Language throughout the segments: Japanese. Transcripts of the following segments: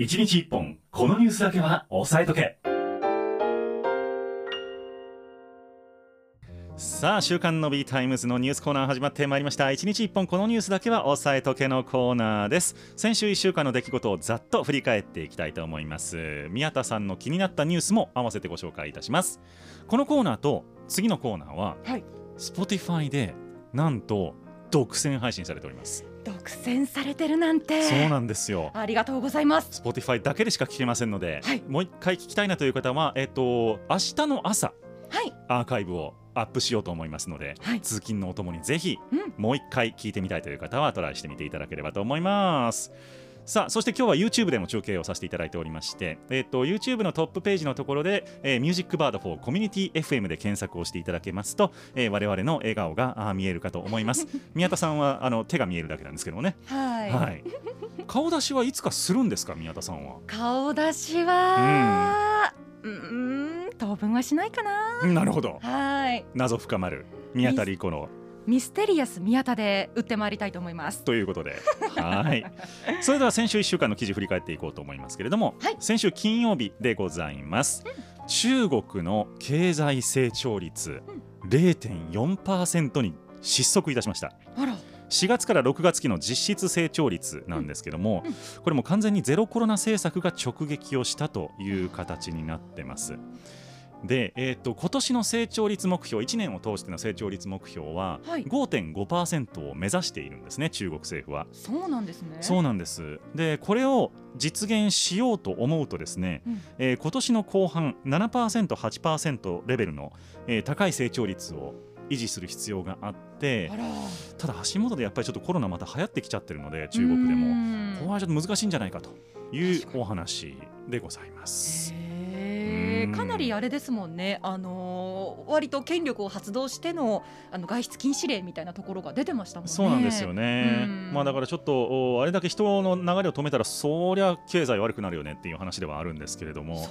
1日1本このニュースだけは押さえとけ。さあ週刊の B タイムズのニュースコーナー始まってまいりました。1日1本このニュースだけは押さえとけのコーナーです。先週1週間の出来事をざっと振り返っていきたいと思います。宮田さんの気になったニュースも合わせてご紹介いたします。このコーナーと次のコーナーは、はい。Spotify でなんと独占配信されております独占されてるなんて。そうなんですよ。ありがとうございます。Spotify だけでしか聞けませんので、はい。もう一回聞きたいなという方は、えっと、明日の朝はい。アーカイブをアップしようと思いますので、はい。通勤のお供にぜひ、うん。もう一回聞いてみたいという方はトライしてみていただければと思います。さあそして今日は YouTube でも中継をさせていただいておりまして、えっと YouTube のトップページのところで、えー、ミュージックバード4コミュニティ FM で検索をしていただけますと、えー我々の笑顔があー見えるかと思います。宮田さんはあの手が見えるだけなんですけどもね、はい、はい、顔出しはいつかするんですか？宮田さんは。顔出しはうーん当分はしないかな。なるほど。はい。謎深まる。宮田理子のミステリアス宮田で売ってまいりたいと思いますということで、はい。それでは先週1週間の記事振り返っていこうと思いますけれども、はい先週金曜日でございます。中国の経済成長率0.4%に失速いたしました。あら4月から6月期の実質成長率なんですけども、うんこれも完全にゼロコロナ政策が直撃をしたという形になってます。で、えー、と今年の成長率目標1年を通しての成長率目標ははい。5.5%を目指しているんですね中国政府は。そうなんですね。そうなんです。でこれを実現しようと思うとですね、うん。えー今年の後半 7%8% レベルの、えー高い成長率を維持する必要があってただ足元でやっぱりちょっとコロナまた流行ってきちゃってるので中国でも。もここはちょっと難しいんじゃないかというお話でございます。へうんー。かなりあれですもんね、あのー割と権力を発動してのあの外出禁止令みたいなところが出てましたもんね。そうなんですよね、うん。まあ、だからちょっとおあれだけ人の流れを止めたらそりゃ経済悪くなるよねっていう話ではあるんですけれども、ね。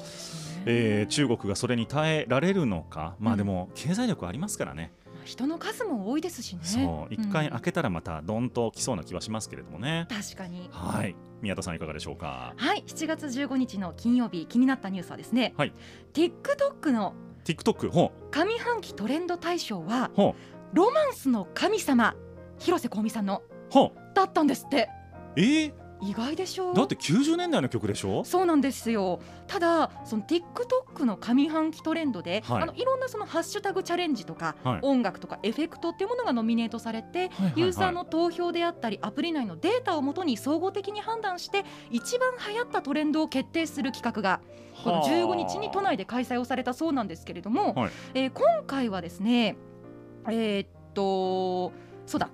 えー中国がそれに耐えられるのか、まあうんでも経済力ありますからね、まあ人の数も多いですしね。そう一回うん開けたらまたどんと来そうな気はしますけれどもね。確かに。はい、宮田さんいかがでしょうか？はい、7月15日の金曜日気になったニュースはですね、はい。TikTok の TikTok ほ上半期トレンド大賞はう。ほロマンスの神様広瀬香美さんのうほう。だったんですって。えー、意外でしょ？うだって90年代の曲でしょ？そうなんですよ。ただその TikTok の上半期トレンドで、はい。い、あのいろんなそのハッシュタグチャレンジとか、はい。音楽とかエフェクトっていうものがノミネートされて、ユーザーの投票であったりアプリ内のデータをもとに総合的に判断して一番流行ったトレンドを決定する企画がこの15日に都内で開催をされたそうなんですけれども、はい。えー今回はですねえーっとそうだ。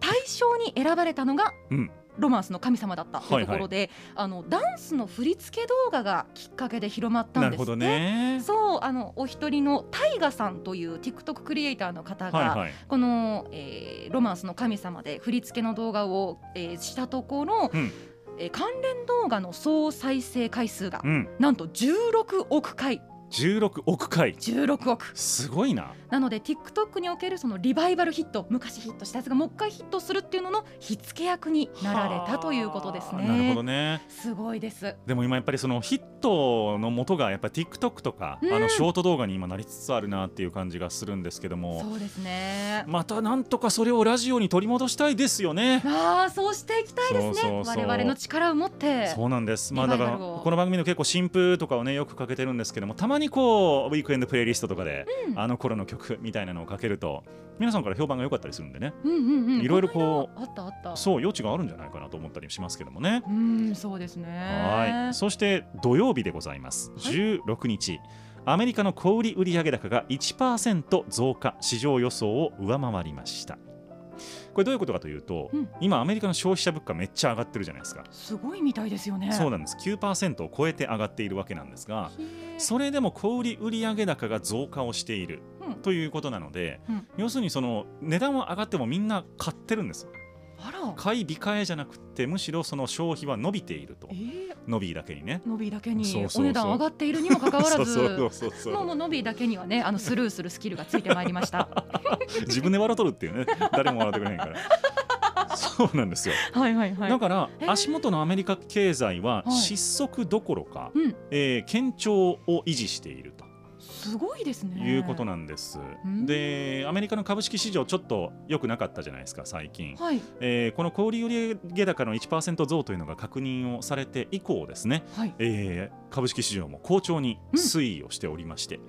大賞に選ばれたのが、うんロマンスの神様だったというところで、あのダンスの振り付け動画がきっかけで広まったんですなるほどね。そうあのお一人のタイガさんという TikTok クリエイターの方が、はいはい。この、えーロマンスの神様で振り付けの動画を、えーしたところ、うんえー関連動画の総再生回数が、うん。なんと16億回16億回。16億すごいな。なので TikTok におけるそのリバイバルヒット昔ヒットしたやつがもう一回ヒットするっていうのの火付け役になられたということですね。はあなるほどね。すごいです。でも今やっぱりそのヒットの元がやっぱり TikTok とか、うんあのショート動画に今なりつつあるなっていう感じがするんですけどもそうですね。またなんとかそれをラジオに取り戻したいですよね。ああそうしていきたいですね。我々の力を持って。そうなんです、まあ、だからこの番組の結構新風とかをねよくかけてるんですけどもたまにこうウィークエンドプレイリストとかで、うんあの頃の曲みたいなのをかけると皆さんから評判が良かったりするんでね。いろいろこうあったあった。そう余地があるんじゃないかなと思ったりしますけどもね。うんそうですね。はいそして土曜日でございます、はい16日アメリカの小売売上高が1%増加市場予想を上回りましたこれどういうことかというと、うん。今アメリカの消費者物価めっちゃ上がってるじゃないですか、すごいみたいですよね。そうなんです。9%を超えて上がっているわけなんですがそれでも小売売上高が増加をしているうん。ということなので、うん。要するにその値段は上がってもみんな買ってるんです。買い控えじゃなくてむしろその消費は伸びていると。えー、伸びだけにね。ノビーだけにお値段上がっているにもかかわらず。もうもうノビーだけにはねあのスルーするスキルがついてまいりました。自分で笑うとるっていうね。誰も笑ってくれへんから。そうなんですよ、はいはいはい。だから足元のアメリカ経済ははい。失速どころか、うん。えー堅調を維持しているとすごいですね。いうことなんです。ん。でアメリカの株式市場ちょっと良くなかったじゃないですか最近。はい。えーこの小売売上高の1%増というのが確認をされて以降ですね、はい。えー株式市場も好調に推移をしておりまして、へえ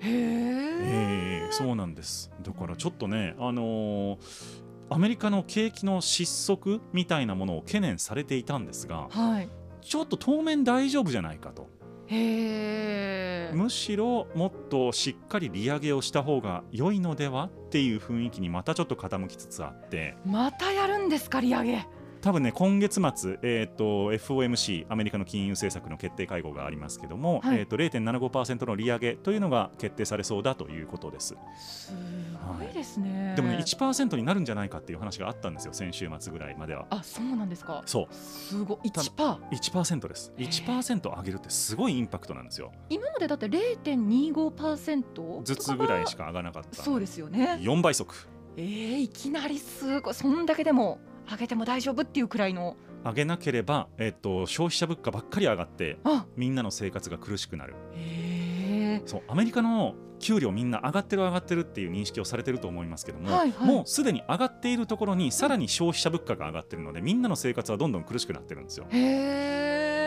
えーそうなんです。だからちょっとね、あのーアメリカの景気の失速みたいなものを懸念されていたんですがはい。ちょっと当面大丈夫じゃないかとむしろもっとしっかり利上げをした方が良いのでは？っていう雰囲気にまたちょっと傾きつつあって。またやるんですか利上げ多分ね今月末、えー、と FOMC アメリカの金融政策の決定会合がありますけども、はい。えー、と0.75%の利上げというのが決定されそうだということです。すごいですね、でもね1%になるんじゃないかっていう話があったんですよ先週末ぐらいまでは。あそうなんですか？そう。すごい。1パー？1%です。1%上げるってすごいインパクトなんですよ。今までだって0.25%ずつぐらいしかか上がらなかった。そうですよね。4倍速。えー、いきなりすごい。そんだけでも上げても大丈夫っていうくらいの。上げなければ、えっと消費者物価ばっかり上がってあ。みんなの生活が苦しくなる。そうアメリカの給料みんな上がってる上がってるっていう認識をされてると思いますけども、はいはい。もうすでに上がっているところにさらに消費者物価が上がってるのでみんなの生活はどんどん苦しくなってるんですよ。へえ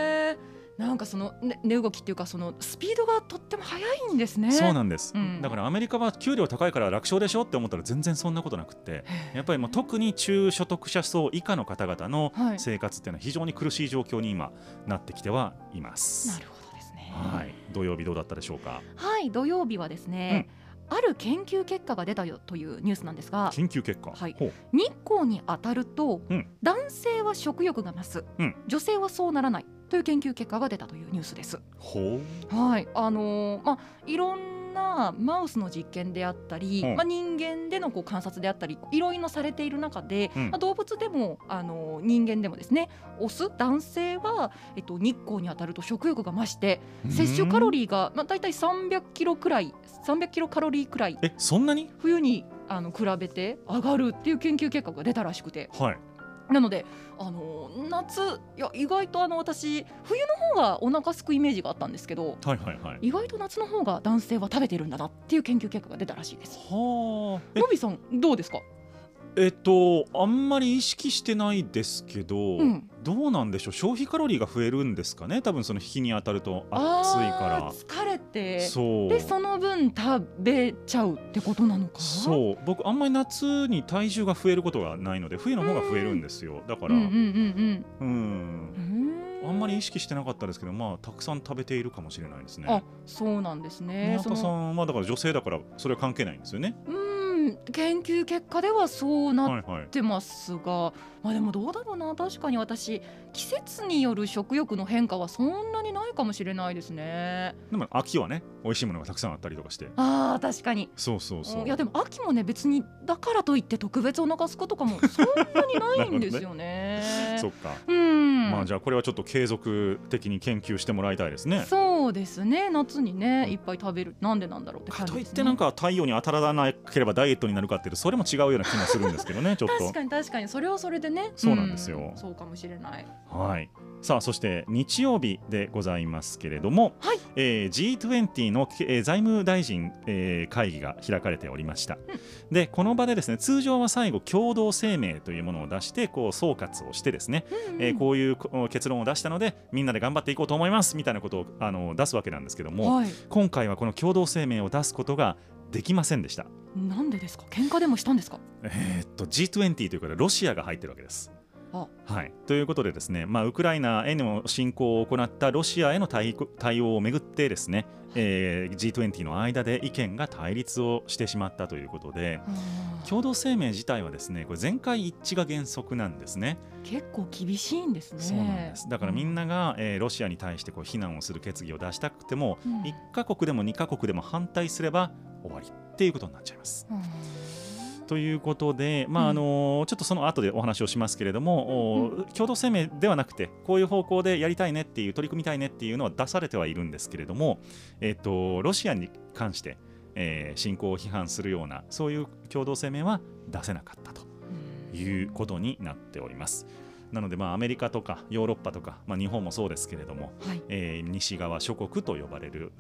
なんかその、ね、値動きっていうかそのスピードがとっても速いんですね。そうなんです、うん。だからアメリカは給料高いから楽勝でしょって思ったら全然そんなことなくってやっぱりもう特に中所得者層以下の方々のはい。生活っていうのは非常に苦しい状況に今なってきてはいます。なるほどですね。はい、土曜日どうだったでしょうか？はい土曜日はですね、ある研究結果が出たよというニュースなんですが研究結果、はい。日光に当たると、うん。男性は食欲が増す、うん。女性はそうならないという研究結果が出たというニュースです。ほう。はい。あのーまあ、いろんなマウスの実験であったり、うん。まあ、人間でのこう観察であったりいろいろされている中で、うん。まあ、動物でも、あのー人間でもですねオス男性は、えっと、日光に当たると食欲が増して摂取カロリーリーが、まあ、大体300キロくらい300キロカロリーくらいえそんなに？冬にあの比べて上がるっていう研究結果が出たらしくて。はいなのであの夏いや意外とあの私冬の方がお腹すくイメージがあったんですけどはいはいはい意外と夏の方が男性は食べてるんだなっていう研究結果が出たらしいです。はあえのびさんどうですか？えっとあんまり意識してないですけど、うん。どうなんでしょう？消費カロリーが増えるんですかね？多分その日に当たると暑いあかー疲れて。らそう。でその分食べちゃうってことなのか？そう。僕あんまり夏に体重が増えることがないので冬の方が増えるんですよ。だから。うんうんうんうんあんまり意識してなかったですけどまあたくさん食べているかもしれないですね。あそうなんですね。宮田さんはだから女性だからそれは関係ないんですよね？うん研究結果ではそうなっはいはい。てますが、まあでもどうだろうな。確かに私季節による食欲の変化はそんなにないかもしれないですね。でも秋はね美味しいものがたくさんあったりとかして。あー確かに。そうそうそう。いやでも秋もね別にだからといって特別お腹すくとかもそんなにないんですよね。そっか。うん。まあじゃあこれはちょっと継続的に研究してもらいたいですね。そうですね。夏にねうん。いっぱい食べる。なんでなんだろうってか感じです、ね、といってなんか太陽に当たらなければダイエットになるかっていうとそれも違うような気もするんですけどねちょっと。確かに確かに。それはそれでね。そうなんですよ。うん。そうかもしれないはい。さあそして日曜日でございますけれども、はい。えー G20 の、えー財務大臣、えー会議が開かれておりました、でこの場でですね通常は最後共同声明というものを出してこう総括をしてですね、えーこういうこ結論を出したのでみんなで頑張っていこうと思いますみたいなことをあの出すわけなんですけども、はい。今回はこの共同声明を出すことができませんでした。なんでですか？喧嘩でもしたんですか？えーっと G20 ということでロシアが入ってるわけです。あ。はい、ということでですね、まあ、ウクライナへの侵攻を行ったロシアへの対対応をめぐってですね、えー G20 の間で意見が対立をしてしまったということで共同声明自体はですねこれ全会一致が原則なんですね。結構厳しいんですね。そうなんです。だからみんなが、えーロシアに対してこう非難をする決議を出したくても、うん。1カ国でも2カ国でも反対すれば終わりっていうことになっちゃいます。うんということで、まあうんあのちょっとその後でお話をしますけれども、うんお共同声明ではなくてこういう方向でやりたいねっていう取り組みたいねっていうのは出されてはいるんですけれども、えっとロシアに関して、えー侵攻を批判するようなそういう共同声明は出せなかったということになっております。なのでまあアメリカとかヨーロッパとか、まあ、日本もそうですけれども、はい。えー西側諸国と呼ばれる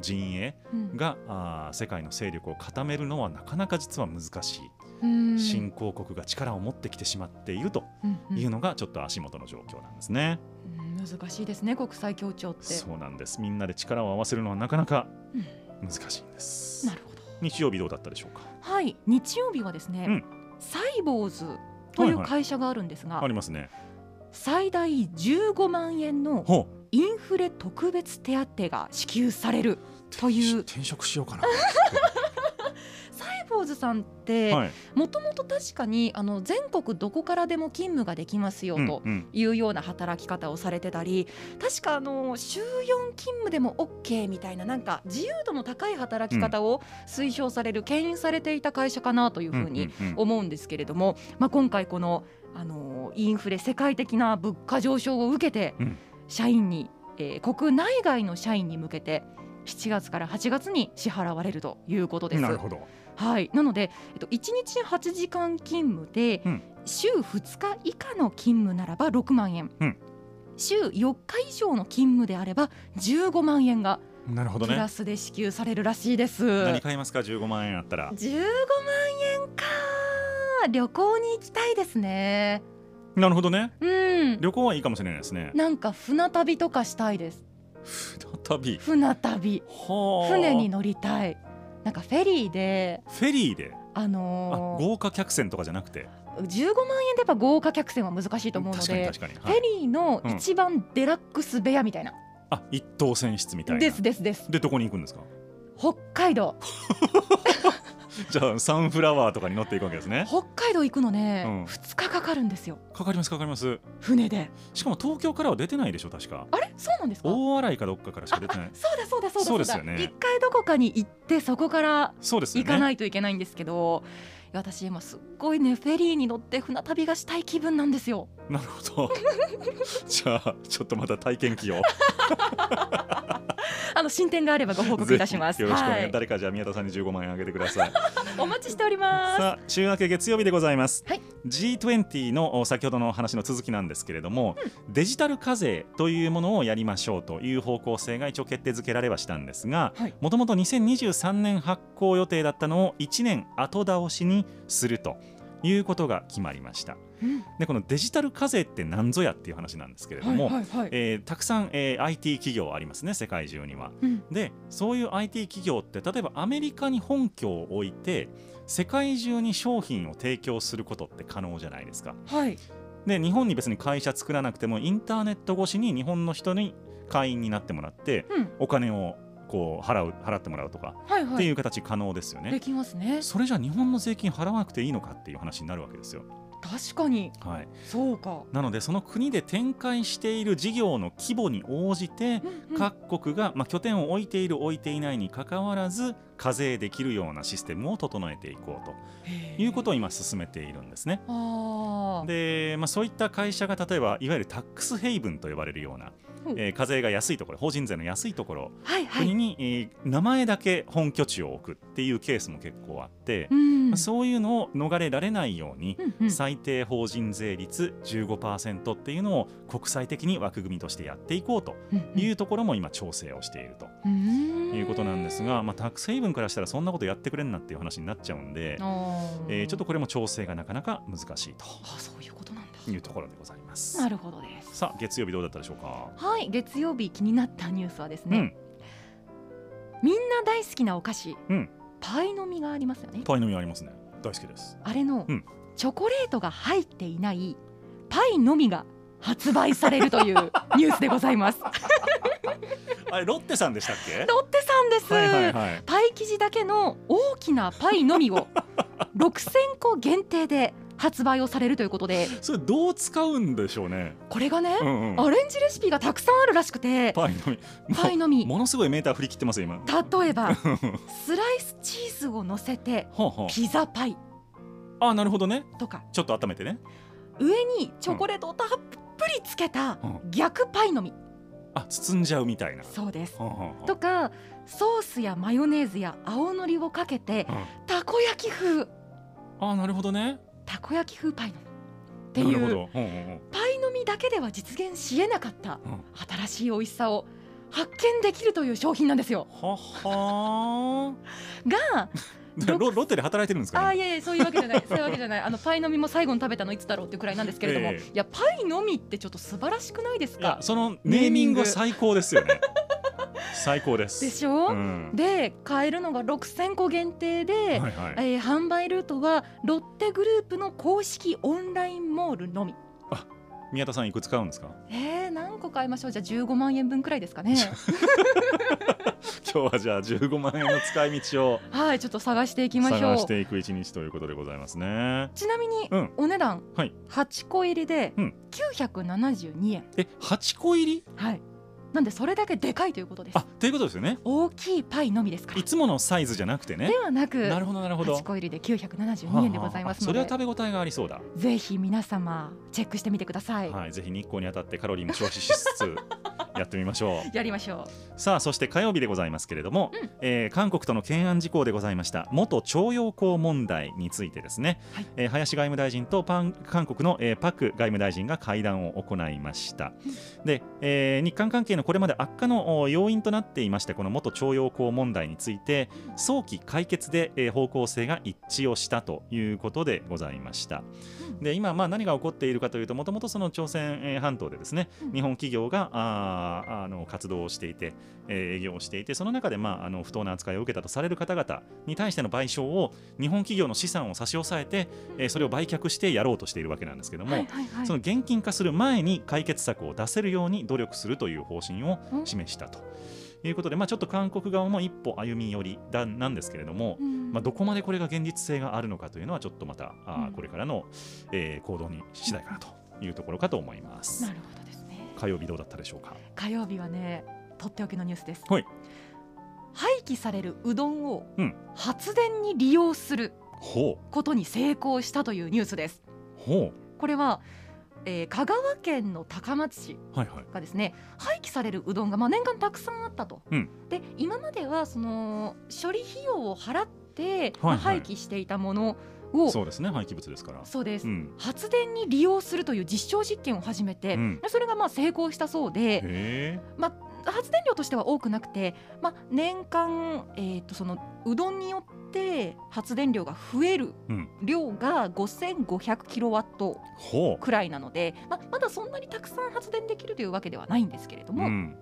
陣営うん。があー世界の勢力を固めるのはなかなか実は難しい、うん。新興国が力を持ってきてしまっているとうんうんいうのがちょっと足元の状況なんですね。うん難しいですね国際協調って。そうなんです。みんなで力を合わせるのはなかなかうん。難しいんです。なるほど。日曜日どうだったでしょうか？はい。日曜日はですね、うん。サイボーズという会社があるんですが、ありますね。最大15万円のほインフレ特別手当が支給されるという転職しようかな。サイボーズさんってはい。もともと確かにあの全国どこからでも勤務ができますよと。いうような働き方をされてたり確かあの週4勤務でも OK みたいななんか自由度の高い働き方を推奨される、牽引されていた会社かなというふうに思うんですけれども、まあ、今回このあのインフレ世界的な物価上昇を受けて、うん社員に、えー国内外の社員に向けて7月から8月に支払われるということです。なるほど。はい、なので、えっと、1日8時間勤務で、うん週2日以下の勤務ならば6万円、うん週4日以上の勤務であれば15万円がなるほどねプラ。スで支給されるらしいです。何買いますか？15万円あったら。15万円か旅行に行きたいですね。なるほどね。うん、旅行はいいかもしれないですね。なんか船旅とかしたいです。船旅。船に乗りたい。なんかフェリーで、フェリーで？ああのー豪華客船とかじゃなくて？15万円でやっぱ豪華客船は難しいと思うので確かに確かに。フはいェリーの一番デラックス部屋みたいな、あ一等船室みたいな。ですですですでどこに行くんですか？北海道 じゃあサンフラワーとかに乗っていくわけですね。北海道行くのね、うん2日かかるんですよかかりますかかります。船でしかも東京からは出てないでしょ確か。あれ？そうなんですか？大洗かどっかからしか出てない。そうだそうだそうだそうですよね一回どこかに行ってそこから。行かないといけないんですけど、私今すっごいねフェリーに乗って船旅がしたい気分なんですよなるほど。じゃあちょっとまた体験記を あの進展があればご報告いたします。よろしくお願い、はい、誰かじゃあ宮田さんに15万円あげてください。お待ちしております。さあ週明け月曜日でございます、はい。G20 のお先ほどの話の続きなんですけれども、デジタル課税というものをやりましょうという方向性が一応決定づけられはしたんですがはい。もともと2023年発行予定だったのを1年後倒しにするということが決まりました。うんでこのデジタル課税って何ぞやっていう話なんですけれども、はいはいはいえーたくさん、えー IT 企業ありますね世界中には。うんでそういう IT 企業って例えばアメリカに本拠を置いて世界中に商品を提供することって可能じゃないですか。はいで日本に別に会社作らなくてもインターネット越しに日本の人に会員になってもらってうんお金をこう払う払ってもらうとかはいはいっていう形可能ですよね。できますねそれじゃあ日本の税金払わなくていいのかっていう話になるわけですよ。確かに。はい、そうか、なのでその国で展開している事業の規模に応じてうんうん。各国が、まあ、拠点を置いている置いていないにかかわらず課税できるようなシステムを整えていこうということを今進めているんですね。で、まあ、そういった会社が例えばいわゆるタックスヘイブンと呼ばれるような、うん。えー課税が安いところ法人税の安いところ、はいはい。国に、えー名前だけ本拠地を置くっていうケースも結構あって、うん。まあそういうのを逃れられないように、うんうん。最低法人税率15%っていうのを国際的に枠組みとしてやっていこうというところも今調整をしているとうん。いうことなんですが、まあ、タックスヘイブンからしたらそんなことやってくれんなっていう話になっちゃうんで、えーちょっとこれも調整がなかなか難しいあそういうことなんだというところでございます。なるほどですさあ月曜日どうだったでしょうか？はい月曜日気になったニュースはですね、うん、みんな大好きなお菓子、うんパイの実がありますよねパイの実ありますね。大好きです。あれの、うんチョコレートが入っていないパイのみが発売されるという ニュースでございますあれロッテさんでしたっけ？ロッテさんです、はいはいはい。パイ生地だけの大きなパイのみを 6000個限定で発売をされるということでそれどう使うんでしょうね。これがね、うんうん。アレンジレシピがたくさんあるらしくてパイの実。パイの実ものすごいメーター振り切ってますよ今。例えば スライスチーズを乗せてピザパイあなるほどね。とかちょっと温めてね。上にチョコレートをたっぷりつけたうん。逆パイの実。あ包んじゃうみたいな。そうです。とかソースやマヨネーズや青のりをかけてうん。たこ焼き風。あなるほどね。たこ焼き風パイの実。っていう。パイの実だけでは実現しえなかったうん。新しい美味しさを発見できるという商品なんですよ。ははがーロロッテで働いてるんですか、ね、あーいやいやそういうわけじゃない そういうわけじゃない。あのパイの実も最後に食べたのいつだろうっていうくらいなんですけれども、ええ。いやパイの実ってちょっと素晴らしくないですか？そのネーミング。は最高ですよね。最高です。でしょ、うん。で買えるのが6000個限定で、はいはい。えー販売ルートはロッテグループの公式オンラインモールのみ。宮田さんいくつ買うんですか？えー、何個買いましょう？じゃあ15万円分くらいですかね 今日はじゃあ15万円の使い道をはいちょっと探していきましょう。探していく一日ということでございますね。ちなみに、うん。お値段、はい。8個入りでうん。972円、え8個入り？はいなんでそれだけでかいということです。あということですよね。大きいパイのみですか。らいつものサイズじゃなくてね。ではなくなるほどなるほど。8個入りで972円でございますそれので。は食べ応えがありそうだ。ぜひ皆様チェックしてみてください、はいぜひ日光に当たってカロリーも消費しつつやってみましょう。やりましょさあそして火曜日でございますけれども、うん。えー韓国との懸案事項でございました。元徴用工問題についてですね、はい。えー林外務大臣とパン韓国の、えーパク外務大臣が会談を行いました、で、えー日韓関係のこれまで悪化のお要因となっていましてこの元徴用工問題について早期解決で、えー方向性が一致をしたということでございました、で今、まあ、何が起こっているかというともともとその朝鮮えー半島でですね、うん。日本企業があーあの活動をしていて、えー営業をしていてその中で、まあ、あの不当な扱いを受けたとされる方々に対しての賠償を日本企業の資産を差し押さえて、えーそれを売却してやろうとしているわけなんですけどうも、その現金化する前に解決策を出せるように努力するという方針を示したということで、まあ、ちょっと韓国側も一歩歩み寄りだなんですけれども、うん。まあ、どこまでこれが現実性があるのかというのはちょっとまたうん。これからの、えー行動に次第かなというところかと思います。な。るほどですね。火曜日どうだったでしょうか？火曜日はねとっておきのニュースです。はい。廃棄されるうどんをうん。発電に利用するほことに成功したというニュースです。う。ほこれは、えー香川県の高松市うはいはい。がですね廃棄されるうどんがまあ年間たくさんあったと、うん。で今まではその処理費用を払って、はいはい。まあ廃棄していたものをそうですね廃棄物ですから。そうです、うん。発電に利用するという実証実験を始めて、うん。でそれがまあ成功したそうで、まあ、発電量としては多くなくて、まあ、年間、えー、とそのうどんによって発電量が増えるうん量が5500キロワットほくらいなので、まあ、まだそんなにたくさん発電できるというわけではないんですけれどう。も、うん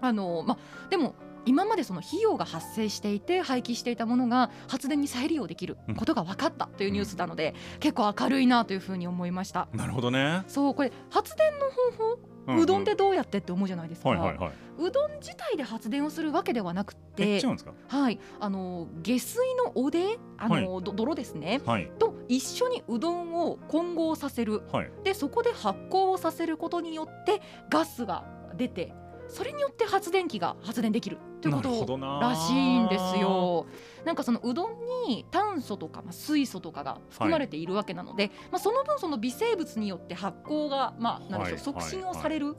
あのまあ、でも今までその費用が発生していて廃棄していたものが発電に再利用できることが分かったというニュースなので、結構明るいなというふうに思いました。なるほどね。そうこれ発電の方法、うどんでどうやってって思うじゃないですか、はいはいはい。うどん自体で発電をするわけではなくてえ違うんですか？はい、あの下水のおであの、ど泥ですねはいと一緒にうどんを混合させるはい。でそこで発酵をさせることによってガスが出てそれによって発電機が発電できるということ。らしいんです。よ。なんかそのうどんに炭素とか、まあ、水素とかが含まれているわけなので、まあ、その分その微生物によって発酵が、まあ、なんでしょうはい促進をされる、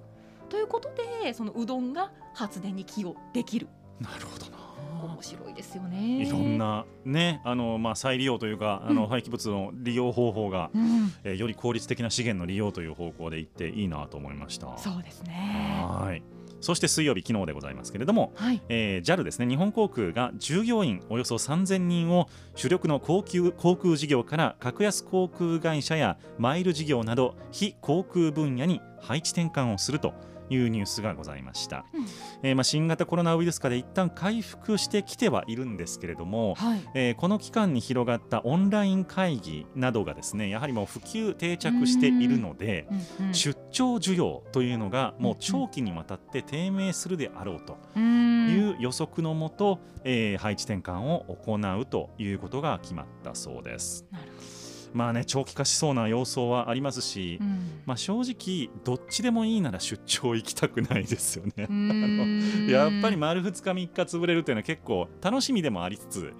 ということでそのうどんが発電に寄与できるなるほどな。面白いですよね。いろんなねあのまあ再利用というかあの、うん廃棄物の利用方法が、うん、えーより効率的な資源の利用という方向でいっていいなと思いました。そうですね。はい。そして水曜日昨日でございますけれども、はい、えー JAL ですね。日本航空が従業員およそ3000人を主力の高級航空事業から格安航空会社やマイル事業など非航空分野に配置転換をするというニュースがございました、うん。えーまあ、新型コロナウイルス化で一旦回復してきてはいるんですけれども、はい、えーこの期間に広がったオンライン会議などがですねやはりもう普及定着しているので、うんうん出張需要というのがもう長期にわたって低迷するであろうとうん。いう予測のもと、えー配置転換を行うということが決まったそうです。なるほまあね長期化しそうな様相はありますし、ど。うんまあ、正直どっちでもいいなら出張行きたくないですよね。やっぱり丸2日3日潰れるっていうのは結構楽しみでもありつつ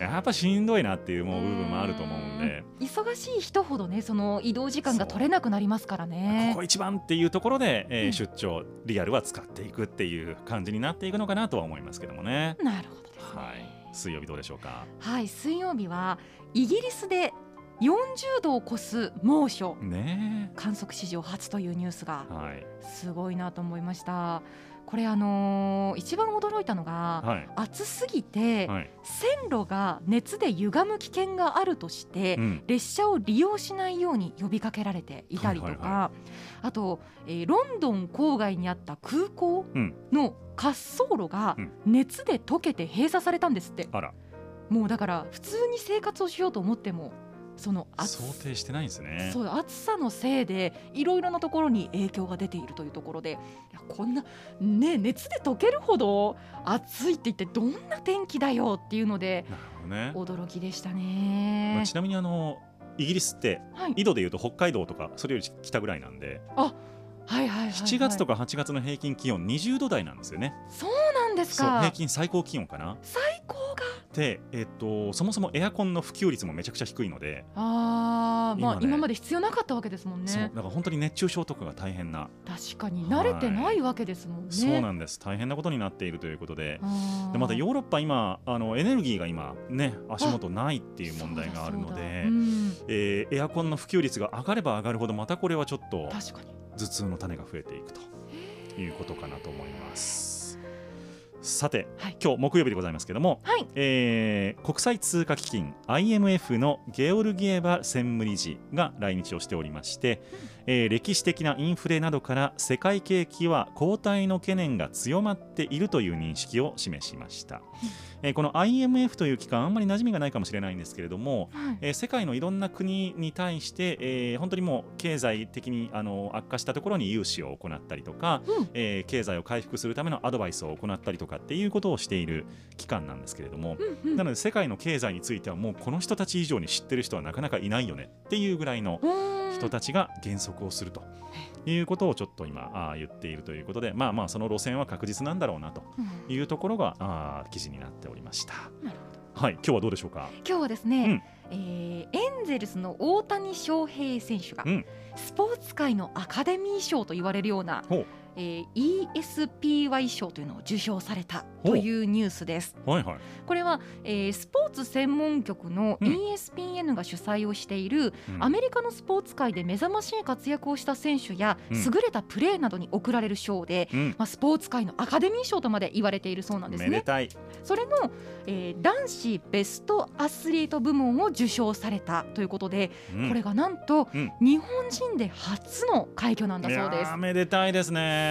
やっぱしんどいなっていうもう部分もあると思うんで。忙しい人ほどねその移動時間が取れなくなりますからねここ一番っていうところで、えーうん出張リアルは使っていくっていう感じになっていくのかなとは思いますけどもね。なるほどですねはい、水曜日どうでしょうか？はい水曜日はイギリスで40度を超す猛暑。ね観測史上初というニュースが。すごいなと思いました。これあのー一番驚いたのが、はい。暑すぎて、はい、線路が熱で歪む危険があるとして、うん。列車を利用しないように呼びかけられていたりとか、はいはいはあと、えーロンドン郊外にあった空港うん。の滑走路がうん。熱で溶けて閉鎖されたんですって、あら。もうだから普通に生活をしようと思ってもその暑想定してないんですね。そう暑さのせいでいろいろなところに影響が出ているというところでいやこんな、ね、熱で溶けるほど暑いって言ってどんな天気だよっていうのでね、驚きでしたまねあ、。ちなみにあのイギリスってはい、緯度でいうと北海道とかそれより北ぐらいなんではいはいはいはい。7月とか8月の平均気温20度台なんですよね。そうなんですか。平均最高気温かな。最で、えっと、そもそもエアコンの普及率もめちゃくちゃ低いので、あー、まあ今まで必要なかったわけですもんね。そうだから本当に熱中症とかが大変な、確かに慣れてないわけですもんね。そうなんです。大変なことになっているということで。でまたヨーロッパ今あのエネルギーが今ね足元ないっていう問題があるのでうん。えーエアコンの普及率が上がれば上がるほどまたこれはちょっと頭痛の種が増えていくということかなと思います。さて、はい。今日木曜日でございますけども、はい。えー国際通貨基金 IMF のゲオルギエバ専務理事が来日をしておりまして、えー歴史的なインフレなどから世界景気は後退の懸念が強まっているという認識を示しました、えーこの IMF という機関あんまり馴染みがないかもしれないんですけれども、はい。えー世界のいろんな国に対して、えー本当にもう経済的にあの悪化したところに融資を行ったりとか、うん。えー経済を回復するためのアドバイスを行ったりとかっていうことをしている機関なんですけれども、うんうん。なので世界の経済についてはもうこの人たち以上に知ってる人はなかなかいないよねっていうぐらいのうーん人たちが減速をするということをちょっと今あー言っているということでまあまあその路線は確実なんだろうなとうん。いうところがあー記事になっておりました。はい、今日はどうでしょうか？今日はですね、えーエンゼルスの大谷翔平選手が、うん。スポーツ界のアカデミー賞と言われるようなほう、えー ESPY 賞というのを受賞されたというニュースです。はいはい。これは、えースポーツ専門局のうん ESPN が主催をしている、うんアメリカのスポーツ界で目覚ましい活躍をした選手や、うん優れたプレーなどに贈られる賞で、うんまあ、スポーツ界のアカデミー賞とまで言われているそうなんですね。それの、えー男子ベストアスリート部門を受賞されたということで、うんこれがなんと、うん日本人で初の快挙なんだそうです。めでたいですね。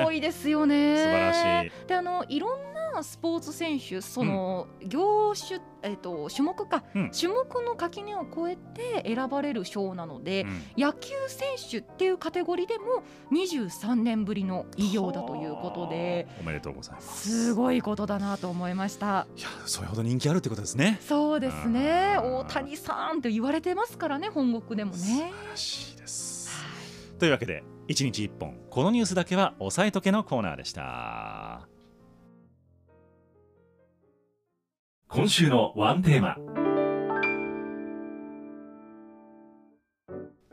すごいですよね。素晴らしい。であのいろんなスポーツ選手その、業種、えっと種目か、うん種目の垣根を越えて選ばれる賞なので、うん野球選手っていうカテゴリーでも23年ぶりの偉業だということではあおめでとうございます。すごいことだなと思いました。いやそれほど人気あるってことですね。そうですね大谷さんって言われてますからね本国でも素ね。晴らしいです。というわけで一日一本このニュースだけは押さえとけのコーナーでした。今週のワンテーマ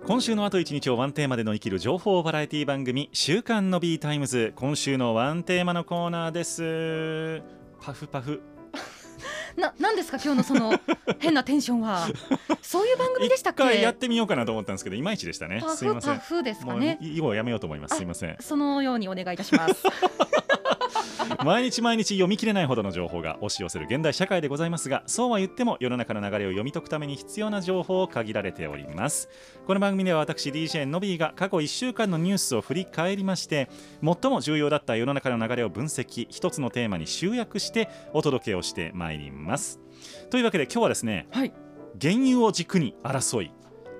今週のあと一日をワンテーマで乗り切る情報バラエティ番組週刊の B タイムズ今週のワンテーマのコーナーです。パフパフななんですか今日のその 変なテンションはそういう番組でしたっけ？一回やってみようかなと思ったんですけどいまいちでしたね。パフすいません。パフですかね以後はやめようと思います。すいません。そのようにお願いいたします。毎日毎日読み切れないほどの情報が押し寄せる現代社会でございますがそうは言っても世の中の流れを読み解くために必要な情報を限られておりますこの番組では私 DJ のびーが過去1週間のニュースを振り返りまして最も重要だった世の中の流れを分析一つのテーマに集約してお届けをしてまいりますというわけで今日はですねはい。原油を軸に争い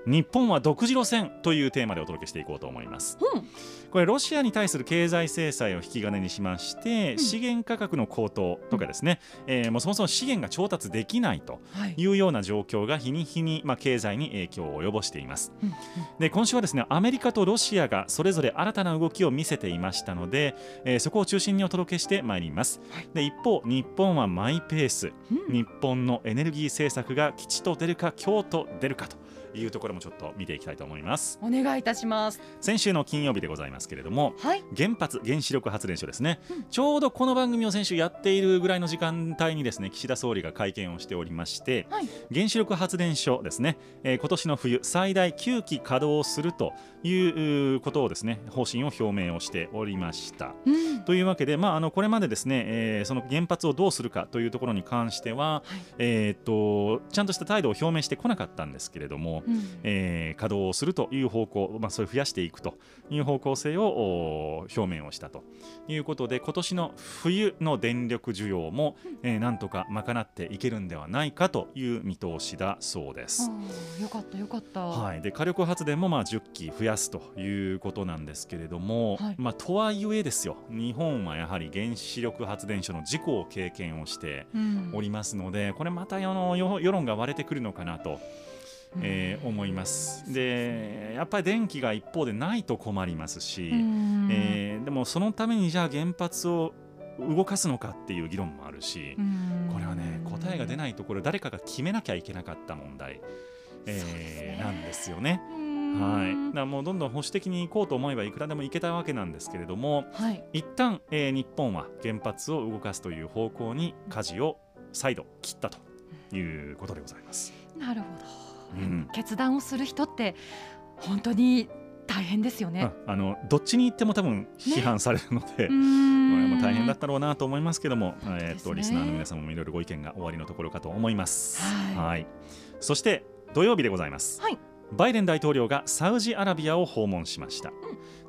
日本は独自路線というテーマでお届けしていこうと思います。うん。これロシアに対する経済制裁を引き金にしまして、ん。資源価格の高騰とかですね、えーもうそもそも資源が調達できないとはい。いうような状況が日に日に、まあ、経済に影響を及ぼしています。うん。で今週はですねアメリカとロシアがそれぞれ新たな動きを見せていましたので、えーそこを中心にお届けしてまいります、はい。で一方日本はマイペース。うん。日本のエネルギー政策が吉と出るか京と出るかというところもちょっと見ていきたいと思います。お願いいたします。先週の金曜日でございまますけれどもはい。原発原子力発電所ですね、うん。ちょうどこの番組を先週やっているぐらいの時間帯にですね岸田総理が会見をしておりましてはい。原子力発電所ですね、えー今年の冬最大9基稼働するといううことをですね方針を表明をしておりました。うんというわけで、まあ、あのこれまでですね、えーその原発をどうするかというところに関しては、はいえーっとちゃんとした態度を表明してこなかったんですけれども、うんえー稼働をするという方向、まあ、それを増やしていくという方向性をお表明をしたということで今年の冬の電力需要も、えーなんとか賄っていけるんではないかという見通しだそうです。よかったよかった。はい、で火力発電もまあ10基増やすということなんですけれども、はい。まあ、とはいえですよ日本はやはり原子力発電所の事故を経験をしてうん。おりますのでこれまた世の世世論が割れてくるのかなと、えー思います。でやっぱり電気が一方でないと困りますし、うん。えーでもそのためにじゃあ原発を動かすのかっていう議論もあるし、うん。これはね答えが出ないところ誰かが決めなきゃいけなかった問題、えーね。なんですよね。うん。はい、だもうどんどん保守的に行こうと思えばいくらでも行けたわけなんですけれどもはい。一旦、えー日本は原発を動かすという方向に舵を再度切ったということでございます。なるほど、うん。決断をする人って本当に大変ですよね。ああのどっちに行っても多分批判されるので、うこれんも大変だったろうなと思いますけども、えーっとリスナーの皆様もいろいろご意見が終わりのところかと思います。はい。そして土曜日でございます。はいバイデン大統領がサウジアラビアを訪問しました。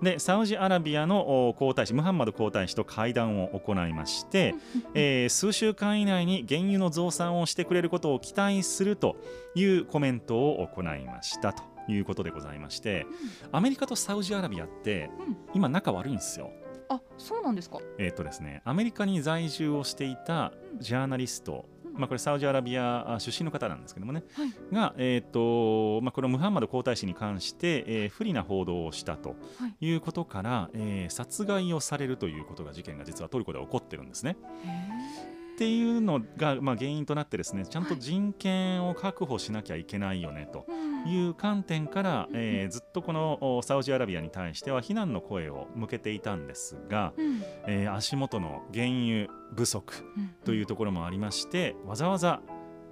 でサウジアラビアのお皇太子ムハンマド皇太子と会談を行いまして、えー数週間以内に原油の増産をしてくれることを期待するというコメントを行いましたということでございましてアメリカとサウジアラビアってうん今仲悪いんですよ。あそうなんですか？えーとですね、アメリカに在住をしていたジャーナリスト、うんまあ、これサウジアラビアあ出身の方なんですけどもね、はい。が、えーとまあ、このムハンマド皇太子に関して、えー不利な報道をしたとはい。いうことから、えー殺害をされるということが事件が実はトルコで起こってるんですね。っていうのが、まあ、原因となってですねちゃんと人権を確保しなきゃいけないよねと。うん。いう観点から、うんえーずっとこのおサウジアラビアに対しては非難の声を向けていたんですが、うん。えー足元の原油不足うんというところもありまして、わざわざ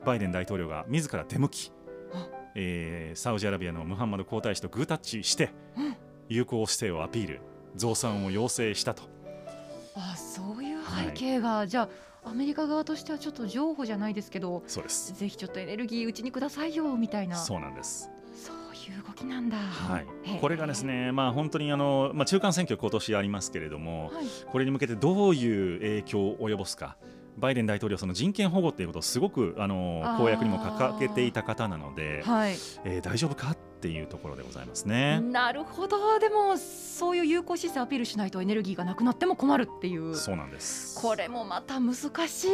バイデン大統領が自ら出向きあ、えーサウジアラビアのムハンマド皇太子とグータッチしてうん。友好姿勢をアピール増産を要請したと。あそういう背景が、じゃあアメリカ側としてはちょっと譲歩じゃないですけどそうです。ぜひちょっとエネルギーうちにくださいよみたいな。そうなんです。そういう動きなんだ。はい。これがですねまあ本当にあの、まあ、中間選挙今年ありますけれども、はい。これに向けてどういう影響を及ぼすか。バイデン大統領その人権保護っていうことをすごくあの公約にも掲げていた方なので、はい、えー大丈夫かっていうところでございますね。なるほどでもそういう有効姿勢アピールしないとエネルギーがなくなっても困るっていうそうなんです。これもまた難し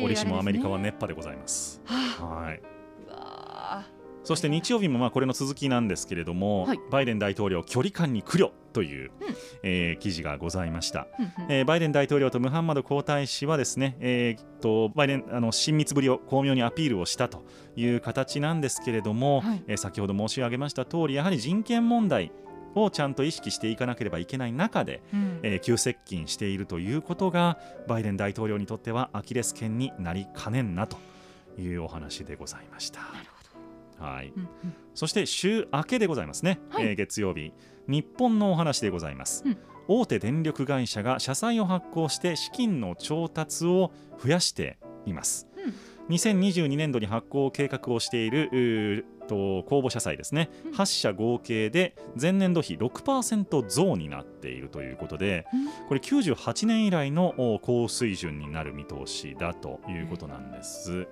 い折しもアメリカは熱波でございます。はい。うわそして日曜日もまあこれの続きなんですけれども、はいバイデン大統領距離感に苦慮という、うん。えー記事がございました。ーうんうん。えーバイデン大統領とムハンマド皇太子はですね、えーっとバイデンあの親密ぶりを巧妙にアピールをしたという形なんですけれども、はい。えー先ほど申し上げました通りやはり人権問題をちゃんと意識していかなければいけない中で、うん。えー急接近しているということがバイデン大統領にとってはアキレス腱になりかねんなというお話でございました。はい、うんうんそして週明けでございますね、はい。えー月曜日日本のお話でございます、うん。大手電力会社が社債を発行して資金の調達を増やしています、2022年度に発行計画をしていると公募社債ですね、うん。8社合計で前年度比6%増になっているということでうん。これ98年以来のお高水準になる見通しだということなんです。うん。うん。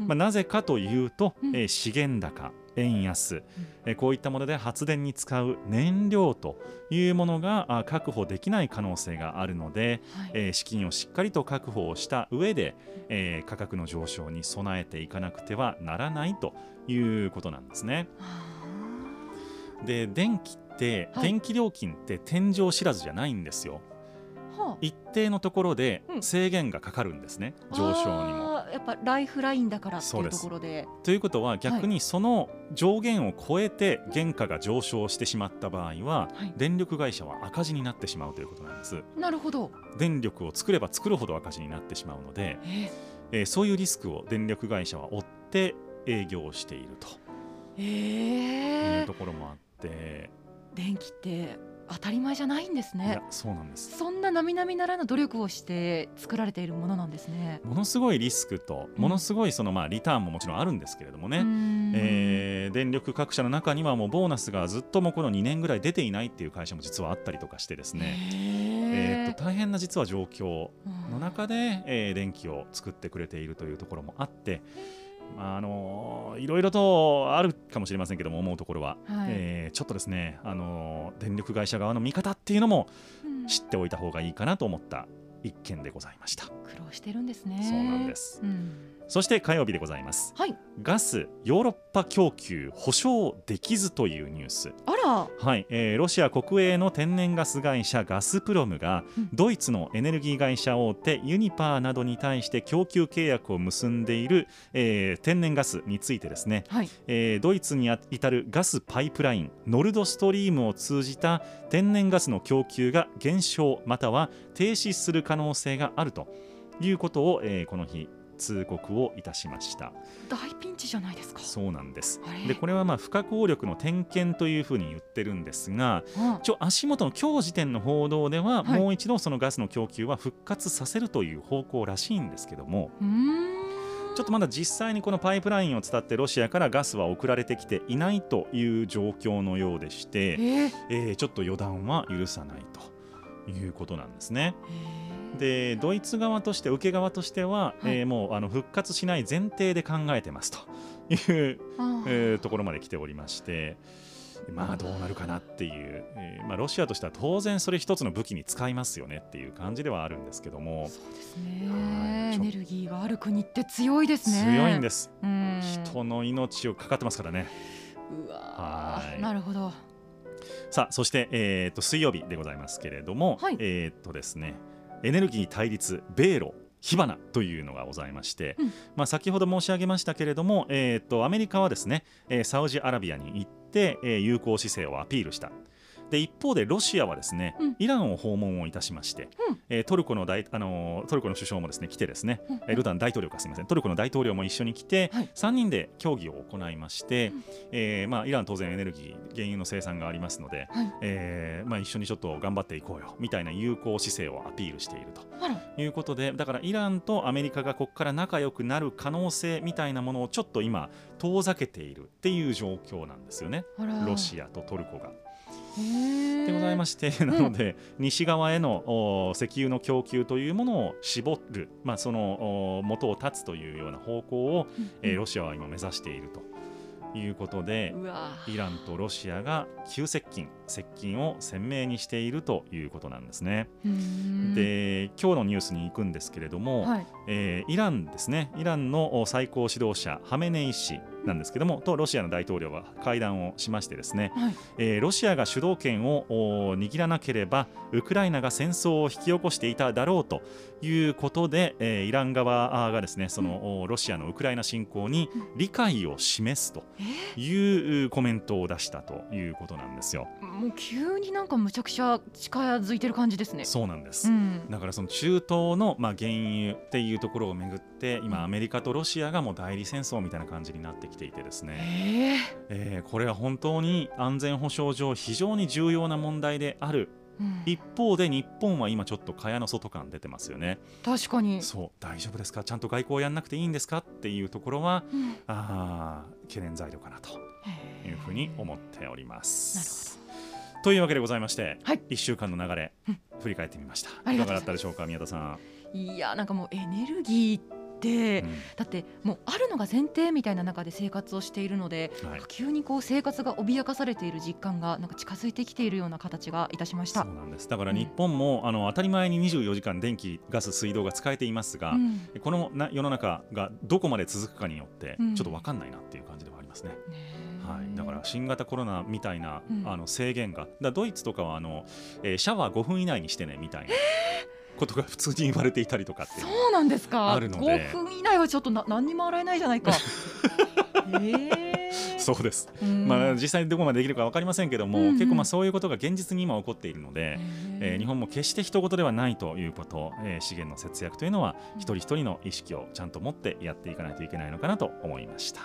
うん。まあ、なぜかというと、うん。えー資源高、円安、えーこういったもので発電に使う燃料というものがあ確保できない可能性があるので、はい。えー資金をしっかりと確保をした上で、えー価格の上昇に備えていかなくてはならないということなんですね。あ。で電気って、はい。電気料金って天井知らずじゃないんですよ。はあ。一定のところでうん。制限がかかるんですね、上昇にも。やっぱライフラインだからっていうところで。ということは逆にその上限を超えて原価が上昇してしまった場合は、はい。電力会社は赤字になってしまうということなんです。なるほど。電力を作れば作るほど赤字になってしまうので、え。ーえーそういうリスクを電力会社は負って営業をしているとえ。ーいうところもあって、電気って当たり前じゃないんですね。いやそうなんです。そんな並々ならぬ努力をして作られているものなんですね。ものすごいリスクとものすごいそのまあリターンももちろんあるんですけれどもね、えー電力各社の中にはもうボーナスがずっともうこの2年ぐらい出ていないっていう会社も実はあったりとかしてですね、えー、と大変な実は状況の中で、えー電気を作ってくれているというところもあって、まああのいろいろとあるかもしれませんけども思うところは、はい。えーちょっとですね、あの電力会社側の見方っていうのもうん。知っておいた方がいいかなと思った一件でございました。苦労してるんですね。そうなんです。うんそして火曜日でございます。はい。ガスヨーロッパ供給保証できずというニュース。あら。はい、えーロシア国営の天然ガス会社ガスプロムが、うんドイツのエネルギー会社大手ユニパーなどに対して供給契約を結んでいる、えー天然ガスについてですね、はい。えードイツに至るガスパイプラインノルドストリームを通じた天然ガスの供給が減少または停止する可能性があるということを、えーこの日通告をいたしました。大ピンチじゃないですか。そうなんです。でこれはまあ不可抗力の点検というふうに言ってるんですがあ一応足元の今日時点の報道では、はい。もう一度そのガスの供給は復活させるという方向らしいんですけども。ちょっとまだ実際にこのパイプラインを伝ってロシアからガスは送られてきていないという状況のようでして、えー。えーちょっと予断は許さないということなんですね。えーでドイツ側として受け側としては、はいえーもうあの復活しない前提で考えてますという、えーところまで来ておりまして。まあどうなるかなっていう、えーまあ、ロシアとしては当然それ一つの武器に使いますよねっていう感じではあるんですけどもそうですはいね。エネルギーがある国って強いですね。。強いんですす、うん。人の命をかかってますからねうわーはいなるほど。さあそして、えー、と水曜日でございますけれども、はいえっ、とですねエネルギー対立米ロ火花というのがございまして、うん。まあ、先ほど申し上げましたけれども、えー、とアメリカはですね、えーサウジアラビアに行って、えー友好姿勢をアピールしたで一方でロシアはですね、うんイランを訪問をいたしまして、うんえートルコの大、あのートルコの首相もですね来てですね、うんえールダン大統領かすみませんトルコの大統領も一緒に来て、はい3人で協議を行いまして、うんえーまあ、イラン当然エネルギー原油の生産がありますので、はい。えーまあ、一緒にちょっと頑張っていこうよみたいな友好姿勢をアピールしていると。いうことでだからイランとアメリカがここから仲良くなる可能性みたいなものをちょっと今遠ざけているっていう状況なんですよね。ロシアとトルコが。アでございまして、なので西側へのお石油の供給というものを絞る、まあ、そのお元を断つというような方向を、えーロシアは今目指しているということでイランとロシアが急接近接近を鮮明にしているということなんですね。で今日のニュースに行くんですけれども、はい。えーイランですねイランのお最高指導者ハメネイ師なんですけどもとロシアの大統領は会談をしましてですね、はい。えーロシアが主導権をお握らなければウクライナが戦争を引き起こしていただろうということで、えーイラン側がですねその、おロシアのウクライナ侵攻に理解を示すとえいうコメントを出したということなんですよ。ーもう急になんかむちゃくちゃ近づいてる感じですね。そうなんです、うん。だからその中東の、まあ、原油っていうところをめぐって今アメリカとロシアがもう代理戦争みたいな感じになってきていてですね、ええーこれは本当に安全保障上非常に重要な問題である。ーうん。一方で日本は今ちょっと蚊帳の外感出てますよね。確かに。そう。大丈夫ですか？ちゃんと外交やんなくていいんですか？っていうところはうん。あー懸念材料かなというふうに思っておりまなるす。というわけでございまして、はい。1週間の流れうん。振り返ってみました。いかがだったでしょうか宮田さん。いやなんかもうエネルギーって、うん。だってもうあるのが前提みたいな中で生活をしているので、はい。急にこう生活が脅かされている実感がなんか近づいてきているような形がいたしました。そうなんです。だからうん。日本も、あの当たり前に24時間電気ガス水道が使えていますが、うん。このな世の中がどこまで続くかによってうん。ちょっと分かんないなっていう感じではありますね。ねはい、だから新型コロナみたいな、うん。あの制限が。だドイツとかはあの、えーシャワー5分以内にしてねみたいなことが普通に言われていたりとかそうなんですか？あるので。5分以内はちょっとな何にも洗えないじゃないか。ええそうです、うん。まあ、実際にどこまでできるか分かりませんけども、うんうん。結構まあそういうことが現実に今起こっているので、えー日本本も決して人事ではないということ、えー資源の節約というのはうん一人一人の意識をちゃんと持ってやっていかないといけないのかなと思いました。